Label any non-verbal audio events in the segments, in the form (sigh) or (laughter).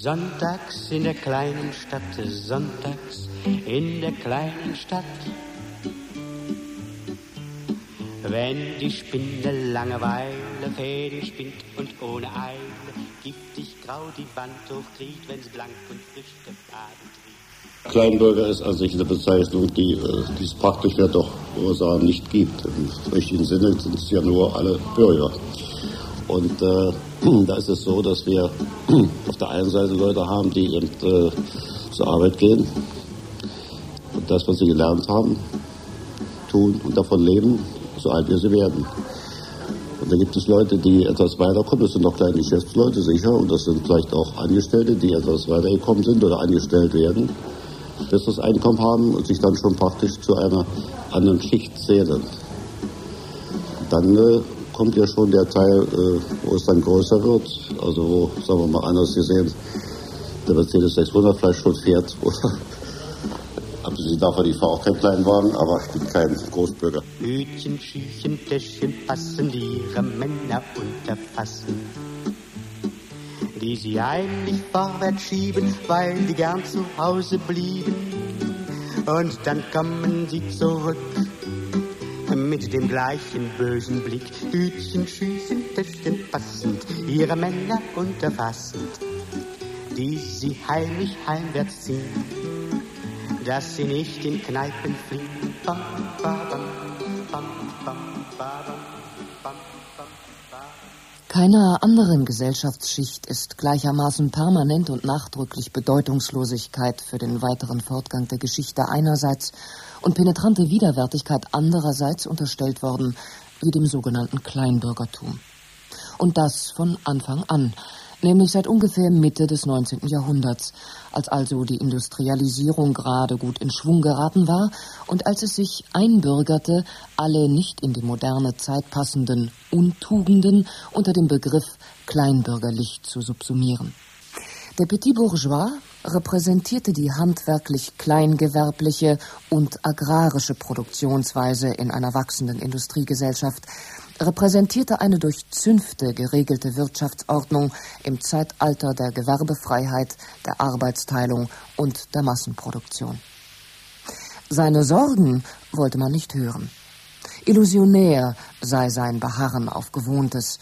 Sonntags in der kleinen Stadt, sonntags in der kleinen Stadt. Wenn die Spindel Langeweile Fäden spinnt und ohne Eile giftig grau die Wand hochkriegt, wenn's blank und frisch gefaden trieb. Kleinbürger ist an sich eine Bezeichnung, die, äh, die es praktisch ja doch, wo sagen, nicht gibt. Im richtigen Sinne sind es ja nur alle Bürger. Und äh, (clears throat) da ist es so, dass wir (clears throat) auf der einen Seite Leute haben, die eben äh, zur Arbeit gehen und das, was sie gelernt haben, tun und davon leben, so alt wie sie werden. Und da gibt es Leute, die etwas weiterkommen. Das sind noch kleine Geschäftsleute, sicher. Und das sind vielleicht auch Angestellte, die etwas weitergekommen sind oder angestellt werden, besseres Einkommen haben und sich dann schon praktisch zu einer anderen Schicht zählen. Dann äh, kommt ja schon der Teil, äh, wo es dann größer wird. Also wo, sagen wir mal anders gesehen, der Mercedes 600 vielleicht schon fährt. Abgesehen davon, ich fahre auch keinen Kleinwagen, aber ich bin kein Großbürger. Hütchen, Schüchen, Täschchen passen, ihre Männer unterfassen. Die sie heimlich vorwärts schieben, weil die gern zu Hause blieben. Und dann kommen sie zurück mit dem gleichen bösen Blick. Hütchen, Schüchen, Täschchen passend, ihre Männer unterfassend. Die sie heimlich heimwärts ziehen, dass sie nicht in Kneipen fliehen. Bam, bam, bam. Keiner anderen Gesellschaftsschicht ist gleichermaßen permanent und nachdrücklich Bedeutungslosigkeit für den weiteren Fortgang der Geschichte einerseits und penetrante Widerwärtigkeit andererseits unterstellt worden, wie dem sogenannten Kleinbürgertum. Und das von Anfang an, nämlich seit ungefähr Mitte des 19. Jahrhunderts, als also die Industrialisierung gerade gut in Schwung geraten war und als es sich einbürgerte, alle nicht in die moderne Zeit passenden Untugenden unter dem Begriff kleinbürgerlich zu subsumieren. Der Petit Bourgeois repräsentierte die handwerklich kleingewerbliche und agrarische Produktionsweise in einer wachsenden Industriegesellschaft, repräsentierte eine durch Zünfte geregelte Wirtschaftsordnung im Zeitalter der Gewerbefreiheit, der Arbeitsteilung und der Massenproduktion. Seine Sorgen wollte man nicht hören. Illusionär sei sein Beharren auf Gewohntes,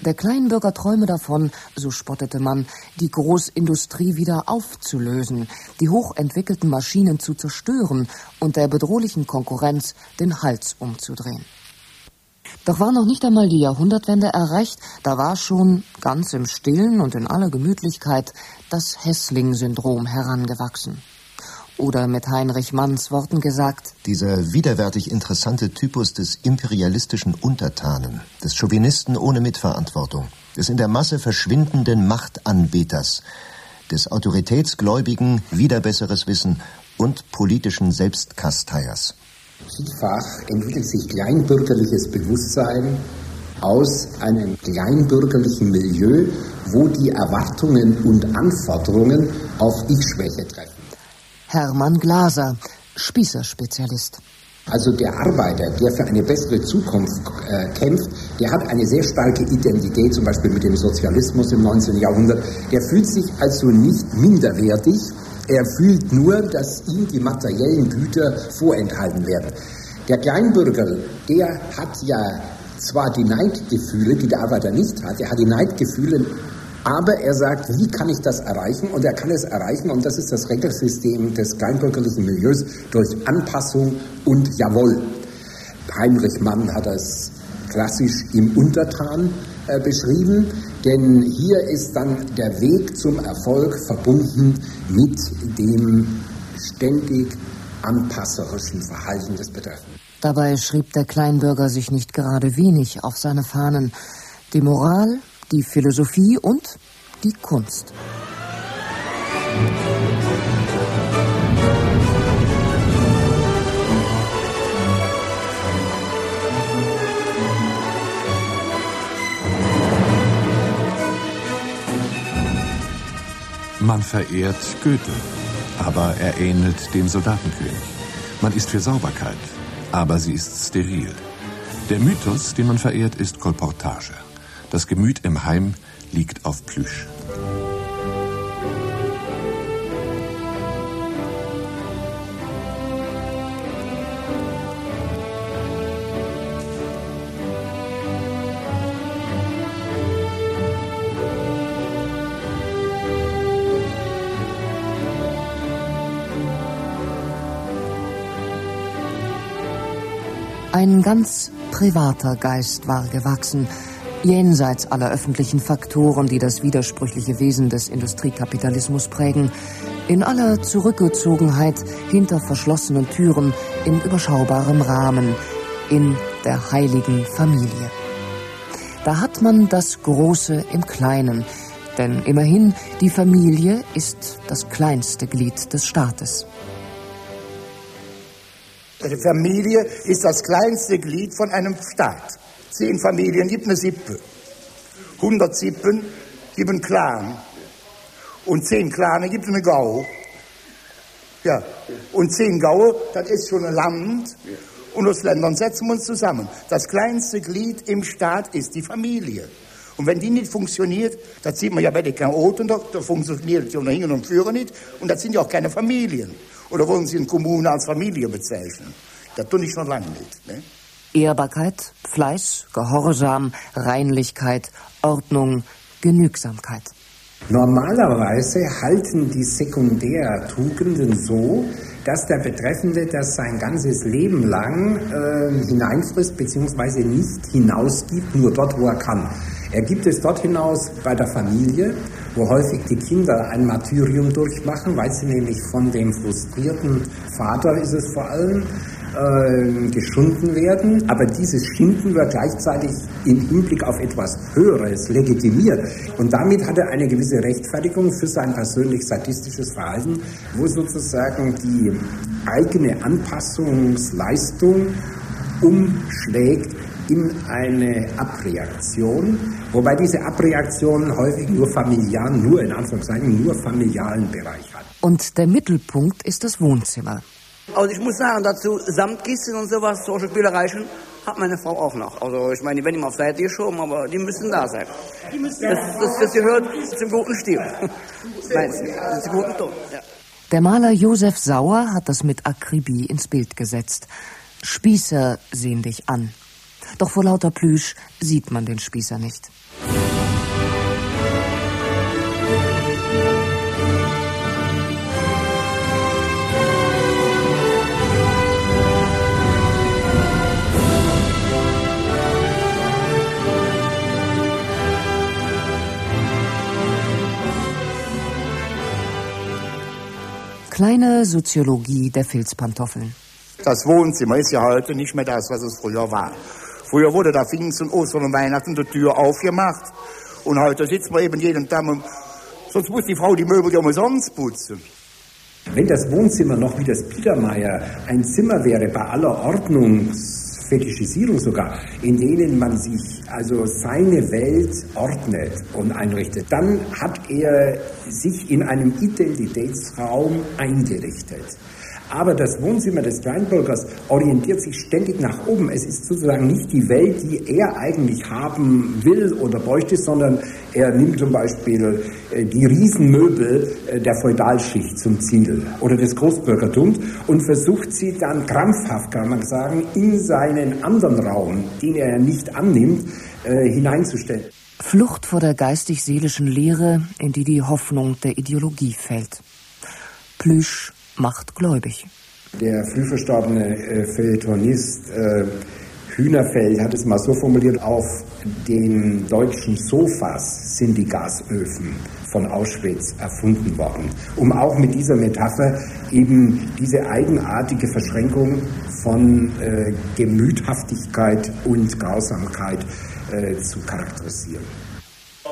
der Kleinbürger träume davon, so spottete man, die Großindustrie wieder aufzulösen, die hochentwickelten Maschinen zu zerstören und der bedrohlichen Konkurrenz den Hals umzudrehen. Doch war noch nicht einmal die Jahrhundertwende erreicht, da war schon ganz im Stillen und in aller Gemütlichkeit das Hässling-Syndrom herangewachsen. Oder mit Heinrich Manns Worten gesagt, Dieser widerwärtig interessante Typus des imperialistischen Untertanen, des Chauvinisten ohne Mitverantwortung, des in der Masse verschwindenden Machtanbeters, des autoritätsgläubigen, wieder besseres Wissen und politischen Selbstkasteiers. Vielfach entwickelt sich kleinbürgerliches Bewusstsein aus einem kleinbürgerlichen Milieu, wo die Erwartungen und Anforderungen auf Ich-Schwäche treffen. Hermann Glaser, Spießerspezialist. Also der Arbeiter, der für eine bessere Zukunft äh, kämpft, der hat eine sehr starke Identität, zum Beispiel mit dem Sozialismus im 19. Jahrhundert. Der fühlt sich also nicht minderwertig, er fühlt nur, dass ihm die materiellen Güter vorenthalten werden. Der Kleinbürger, der hat ja zwar die Neidgefühle, die der Arbeiter nicht hat, er hat die Neidgefühle aber er sagt, wie kann ich das erreichen? Und er kann es erreichen, und das ist das Regelsystem des kleinbürgerlichen Milieus, durch Anpassung und Jawohl. Heinrich Mann hat das klassisch im Untertan äh, beschrieben, denn hier ist dann der Weg zum Erfolg verbunden mit dem ständig anpasserischen Verhalten des Betreffenden. Dabei schrieb der Kleinbürger sich nicht gerade wenig auf seine Fahnen. Die Moral, die Philosophie und die Kunst. Man verehrt Goethe, aber er ähnelt dem Soldatenkönig. Man ist für Sauberkeit, aber sie ist steril. Der Mythos, den man verehrt, ist Kolportage. Das Gemüt im Heim liegt auf Plüsch. Ein ganz privater Geist war gewachsen, jenseits aller öffentlichen Faktoren, die das widersprüchliche Wesen des Industriekapitalismus prägen, in aller Zurückgezogenheit hinter verschlossenen Türen, in überschaubarem Rahmen, in der heiligen Familie. Da hat man das Große im Kleinen, denn immerhin die Familie ist das kleinste Glied des Staates. Die Familie ist das kleinste Glied von einem Staat. Zehn Familien gibt eine Sippe. 100 Sippen gibt einen Clan. Und zehn Clane gibt eine Gau. Ja. Und zehn Gaue, das ist schon ein Land. Und aus Ländern setzen wir uns zusammen. Das kleinste Glied im Staat ist die Familie. Und wenn die nicht funktioniert, das sieht man ja bei den Chaoten, da, da funktioniert die Hin und Führer nicht. Und das sind ja auch keine Familien. Oder wollen Sie in Kommunen als Familie bezeichnen? Das tue ich schon lange nicht. Ne? Ehrbarkeit, Fleiß, Gehorsam, Reinlichkeit, Ordnung, Genügsamkeit. Normalerweise halten die Sekundärtugenden so, dass der Betreffende das sein ganzes Leben lang äh, hineinfrisst bzw. nicht hinausgibt, nur dort, wo er kann. Er gibt es dort hinaus bei der Familie, wo häufig die Kinder ein Martyrium durchmachen, weil sie nämlich von dem frustrierten Vater ist es vor allem äh, geschunden werden, aber dieses Schinden wird gleichzeitig im Hinblick auf etwas Höheres legitimiert. Und damit hat er eine gewisse Rechtfertigung für sein persönlich sadistisches Verhalten, wo sozusagen die eigene Anpassungsleistung umschlägt in eine Abreaktion, wobei diese Abreaktion häufig nur familiar, nur in Anführungszeichen, nur familialen Bereich hat. Und der Mittelpunkt ist das Wohnzimmer. Also ich muss sagen, dazu Samtkissen und sowas, solche Spielereien, hat meine Frau auch noch. Also ich meine, die werden immer auf Seite geschoben, aber die müssen da sein. Das, das, das gehört zum guten Stil. Nein, zum guten Ton, ja. Der Maler Josef Sauer hat das mit Akribie ins Bild gesetzt. Spießer sehen dich an. Doch vor lauter Plüsch sieht man den Spießer nicht. Kleine Soziologie der Filzpantoffeln. Das Wohnzimmer ist ja heute nicht mehr das, was es früher war. Früher wurde da Pfingsten, Ostern und Weihnachten die Tür aufgemacht. Und heute sitzt man eben jeden Tag, sonst muss die Frau die Möbel ja umsonst putzen. Wenn das Wohnzimmer noch wie das Biedermeier ein Zimmer wäre, bei aller Ordnungsfetischisierung sogar, in denen man sich also seine Welt ordnet und einrichtet, dann hat er sich in einem Identitätsraum eingerichtet. Aber das Wohnzimmer des Kleinbürgers orientiert sich ständig nach oben. Es ist sozusagen nicht die Welt, die er eigentlich haben will oder bräuchte, sondern er nimmt zum Beispiel äh, die Riesenmöbel äh, der Feudalschicht zum Ziel oder des Großbürgertums und versucht sie dann krampfhaft, kann man sagen, in seinen anderen Raum, den er nicht annimmt, äh, hineinzustellen. Flucht vor der geistig-seelischen Lehre, in die die Hoffnung der Ideologie fällt. Plüsch macht gläubig. Der früh verstorbene äh, Feuilletonist äh, Hühnerfeld hat es mal so formuliert, auf den deutschen Sofas sind die Gasöfen von Auschwitz erfunden worden, um auch mit dieser Metapher eben diese eigenartige Verschränkung von äh, Gemüthaftigkeit und Grausamkeit äh, zu charakterisieren.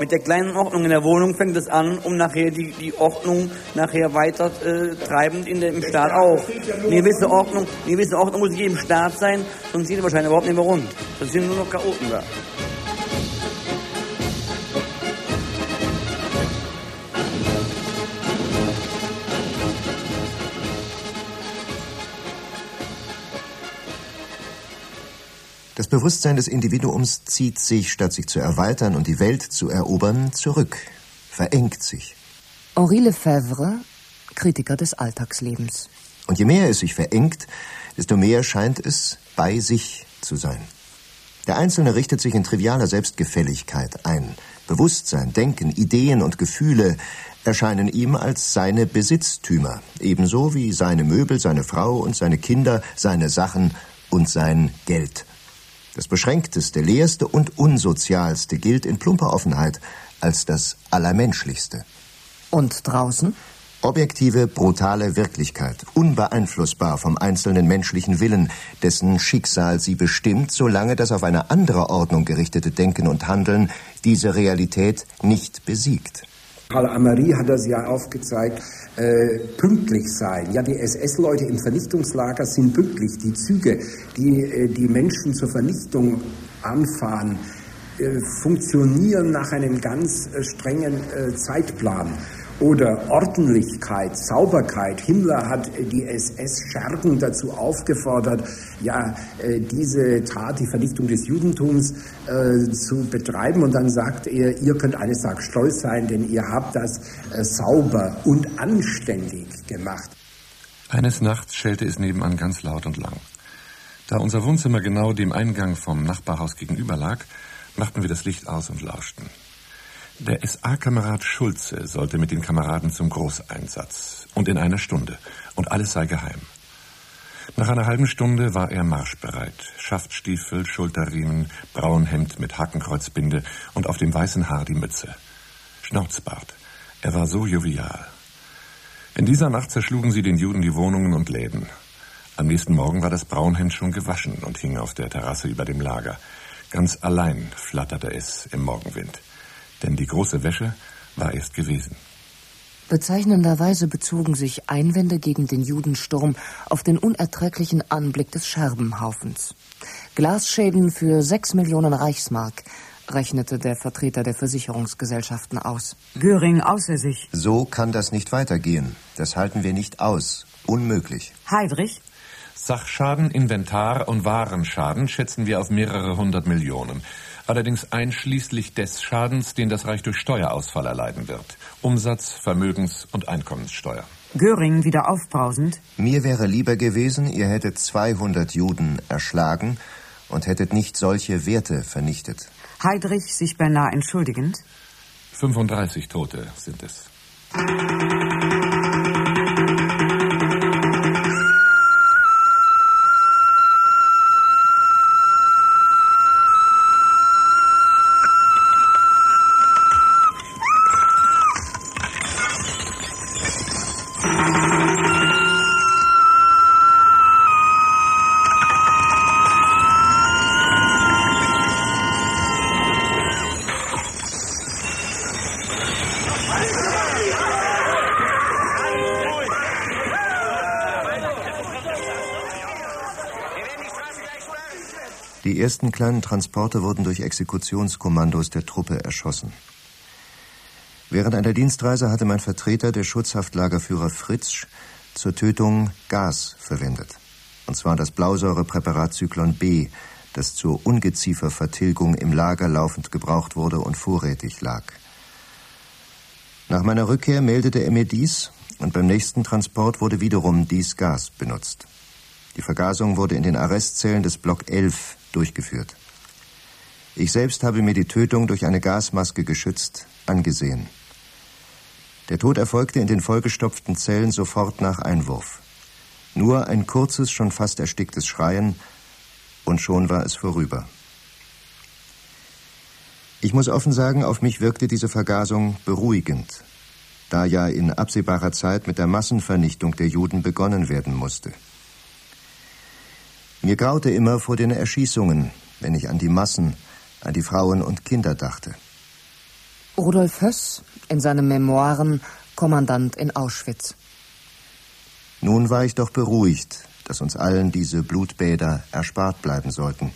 Mit der kleinen Ordnung in der Wohnung fängt es an, um nachher die, die Ordnung nachher weiter äh, treibend in dem Staat auch. Eine gewisse Ordnung, eine gewisse Ordnung muss jedem Staat sein, sonst sieht er wahrscheinlich überhaupt nicht mehr rund. Das sind nur noch Chaoten da. Das Bewusstsein des Individuums zieht sich, statt sich zu erweitern und die Welt zu erobern, zurück, verengt sich. Henri Lefebvre, Kritiker des Alltagslebens. Und je mehr es sich verengt, desto mehr scheint es bei sich zu sein. Der Einzelne richtet sich in trivialer Selbstgefälligkeit ein. Bewusstsein, Denken, Ideen und Gefühle erscheinen ihm als seine Besitztümer, ebenso wie seine Möbel, seine Frau und seine Kinder, seine Sachen und sein Geld. Das beschränkteste, leerste und unsozialste gilt in plumper Offenheit als das allermenschlichste. Und draußen? Objektive, brutale Wirklichkeit, unbeeinflussbar vom einzelnen menschlichen Willen, dessen Schicksal sie bestimmt, solange das auf eine andere Ordnung gerichtete Denken und Handeln diese Realität nicht besiegt. Karl Amari hat das ja aufgezeigt, äh, pünktlich sein. Ja, die SS-Leute im Vernichtungslager sind pünktlich. Die Züge, die äh, die Menschen zur Vernichtung anfahren, äh, funktionieren nach einem ganz äh, strengen äh, Zeitplan oder Ordentlichkeit, Sauberkeit. Himmler hat die SS-Schergen dazu aufgefordert, ja, äh, diese Tat, die Vernichtung des Judentums äh, zu betreiben. Und dann sagt er, ihr könnt eines Tages stolz sein, denn ihr habt das äh, sauber und anständig gemacht. Eines Nachts schellte es nebenan ganz laut und lang. Da unser Wohnzimmer genau dem Eingang vom Nachbarhaus gegenüber lag, machten wir das Licht aus und lauschten. Der SA-Kamerad Schulze sollte mit den Kameraden zum Großeinsatz. Und in einer Stunde. Und alles sei geheim. Nach einer halben Stunde war er marschbereit. Schaftstiefel, Schulterriemen, Braunhemd mit Hakenkreuzbinde und auf dem weißen Haar die Mütze. Schnauzbart. Er war so jovial. In dieser Nacht zerschlugen sie den Juden die Wohnungen und Läden. Am nächsten Morgen war das Braunhemd schon gewaschen und hing auf der Terrasse über dem Lager. Ganz allein flatterte es im Morgenwind denn die große Wäsche war erst gewesen. Bezeichnenderweise bezogen sich Einwände gegen den Judensturm auf den unerträglichen Anblick des Scherbenhaufens. Glasschäden für sechs Millionen Reichsmark rechnete der Vertreter der Versicherungsgesellschaften aus. Göring außer sich. So kann das nicht weitergehen. Das halten wir nicht aus. Unmöglich. Heidrich? Sachschaden, Inventar und Warenschaden schätzen wir auf mehrere hundert Millionen allerdings einschließlich des Schadens, den das Reich durch Steuerausfall erleiden wird. Umsatz, Vermögens- und Einkommenssteuer. Göring wieder aufbrausend. Mir wäre lieber gewesen, ihr hättet 200 Juden erschlagen und hättet nicht solche Werte vernichtet. Heidrich sich beinahe entschuldigend. 35 Tote sind es. Ersten kleinen Transporte wurden durch Exekutionskommandos der Truppe erschossen. Während einer Dienstreise hatte mein Vertreter, der Schutzhaftlagerführer Fritsch, zur Tötung Gas verwendet. Und zwar das Blausäurepräparat Zyklon B, das zur Ungeziefervertilgung im Lager laufend gebraucht wurde und vorrätig lag. Nach meiner Rückkehr meldete er mir dies und beim nächsten Transport wurde wiederum dies Gas benutzt. Die Vergasung wurde in den Arrestzellen des Block 11 durchgeführt. Ich selbst habe mir die Tötung durch eine Gasmaske geschützt angesehen. Der Tod erfolgte in den vollgestopften Zellen sofort nach Einwurf. Nur ein kurzes, schon fast ersticktes Schreien, und schon war es vorüber. Ich muss offen sagen, auf mich wirkte diese Vergasung beruhigend, da ja in absehbarer Zeit mit der Massenvernichtung der Juden begonnen werden musste. Mir graute immer vor den Erschießungen, wenn ich an die Massen, an die Frauen und Kinder dachte. Rudolf Höss in seinen Memoiren Kommandant in Auschwitz. Nun war ich doch beruhigt, dass uns allen diese Blutbäder erspart bleiben sollten.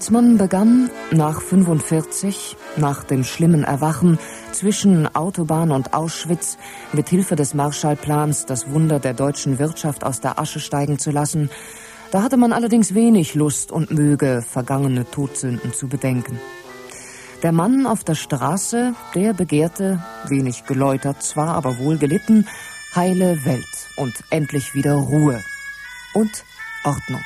Als man begann, nach 45, nach dem schlimmen Erwachen, zwischen Autobahn und Auschwitz mit Hilfe des Marshallplans das Wunder der deutschen Wirtschaft aus der Asche steigen zu lassen, da hatte man allerdings wenig Lust und Möge, vergangene Todsünden zu bedenken. Der Mann auf der Straße, der begehrte, wenig geläutert zwar, aber wohl gelitten, heile Welt und endlich wieder Ruhe und Ordnung.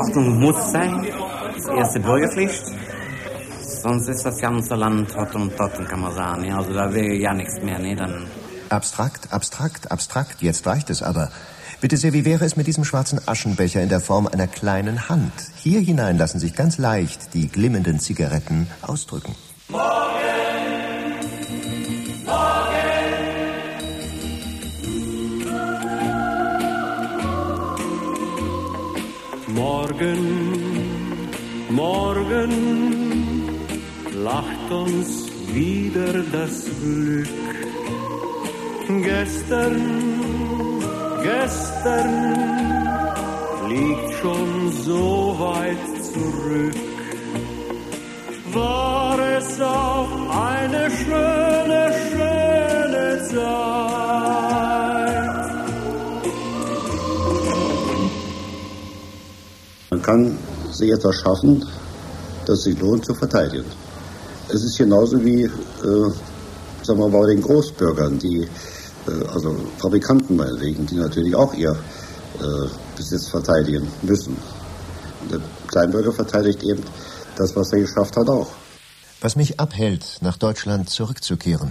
Ordnung muss sein, das erste Bürgerpflicht. Sonst ist das ganze Land Hott und Totten, kann man sagen. Ja, also da wäre ja nichts mehr. Nee, dann Abstrakt, abstrakt, abstrakt. Jetzt reicht es aber. Bitte sehr, wie wäre es mit diesem schwarzen Aschenbecher in der Form einer kleinen Hand? Hier hinein lassen sich ganz leicht die glimmenden Zigaretten ausdrücken. Morgen, morgen lacht uns wieder das Glück. Gestern, gestern liegt schon so weit zurück. War es auch eine schöne, schöne Zeit. Kann sich etwas schaffen, das sich lohnt zu verteidigen. Es ist genauso wie, äh, sagen wir mal, bei den Großbürgern, die, äh, also Fabrikanten meinetwegen, die natürlich auch ihr äh, Besitz verteidigen müssen. Der Kleinbürger verteidigt eben das, was er geschafft hat, auch. Was mich abhält, nach Deutschland zurückzukehren.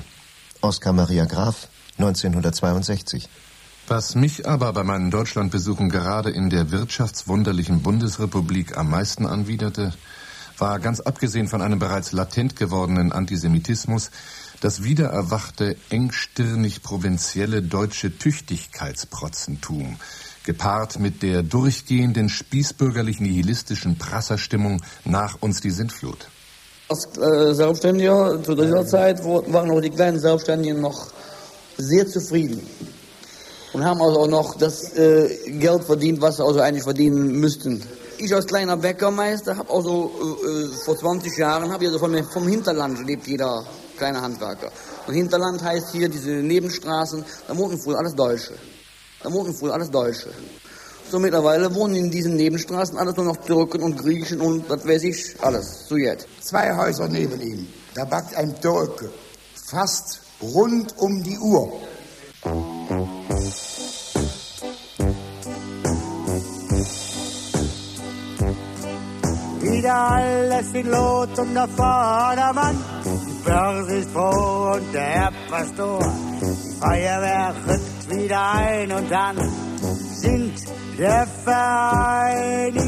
Oskar Maria Graf, 1962. Was mich aber bei meinen Deutschlandbesuchen gerade in der wirtschaftswunderlichen Bundesrepublik am meisten anwiderte, war ganz abgesehen von einem bereits latent gewordenen Antisemitismus das wiedererwachte, engstirnig provinzielle deutsche Tüchtigkeitsprotzentum, gepaart mit der durchgehenden spießbürgerlich nihilistischen Prasserstimmung nach uns die Sintflut. als äh, Selbstständiger zu dieser Zeit waren auch die kleinen Selbstständigen noch sehr zufrieden. Und haben also auch noch das äh, Geld verdient, was sie also eigentlich verdienen müssten. Ich als kleiner Bäckermeister habe also äh, vor 20 Jahren habe ich also von, vom Hinterland lebt jeder kleine Handwerker. Und Hinterland heißt hier diese Nebenstraßen, da wohnen früher alles Deutsche. Da wohnen früher alles Deutsche. So mittlerweile wohnen in diesen Nebenstraßen alles nur noch Türken und Griechen und was weiß ich, alles, so jetzt. Zwei Häuser neben ihm, da backt ein Türke. Fast rund um die Uhr. Wieder alles in Lot und der Vordermann. Die Börse ist froh und der Herr Pastor. Die Feuerwehr rückt wieder ein und dann singt der Vereinigte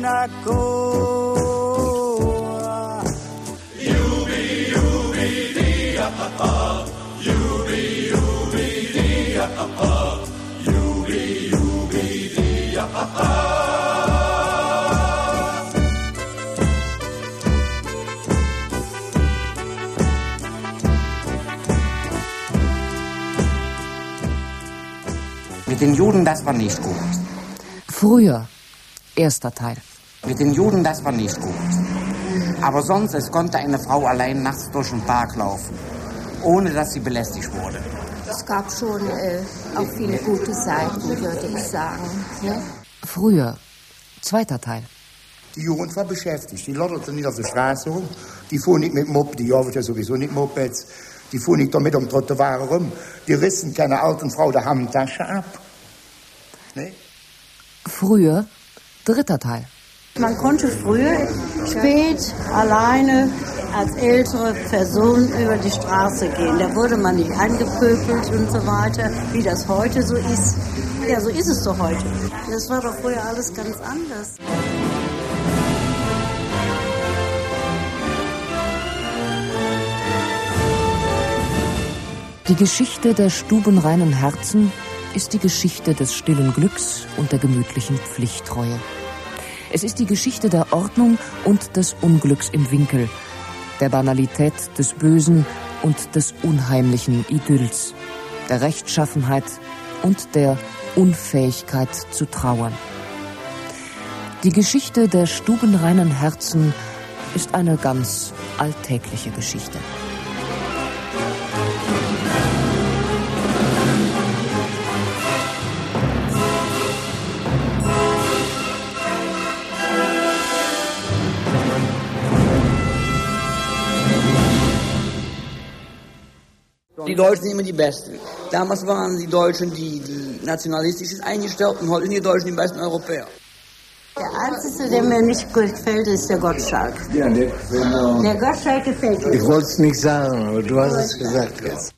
Männerchor. Mit den Juden, das war nicht gut. Früher, erster Teil. Mit den Juden, das war nicht gut. Aber sonst, es konnte eine Frau allein nachts durch den Park laufen, ohne dass sie belästigt wurde. Es gab schon äh, auch viele gute Seiten, würde ich sagen. Ne? Früher, zweiter Teil. Die Jugend war beschäftigt. Die lotterten nicht auf der Straße rum. Die fuhren nicht mit Moped, die ja sowieso nicht Mopeds. Die fuhren nicht damit um Trottoir rum. Die rissen keine alten Frau der Handtasche ab. Ne? Früher, dritter Teil. Man konnte früher spät alleine als ältere Person über die Straße gehen. Da wurde man nicht angepöbelt und so weiter, wie das heute so ist. Ja, so ist es doch heute. Das war doch früher alles ganz anders. Die Geschichte der stubenreinen Herzen ist die Geschichte des stillen Glücks und der gemütlichen Pflichttreue. Es ist die Geschichte der Ordnung und des Unglücks im Winkel, der Banalität des Bösen und des unheimlichen Idylls, der Rechtschaffenheit und der Unfähigkeit zu trauern. Die Geschichte der stubenreinen Herzen ist eine ganz alltägliche Geschichte. Deutschen sind immer die Besten. Damals waren die Deutschen die, die nationalistisch eingestellt und heute sind die Deutschen die besten Europäer. Der einzige, der mir nicht gefällt, ist der Gottschalk. Ja, der, Der Gottschalk gefällt mir. ich wollte es nicht sagen, aber du hast es gesagt jetzt.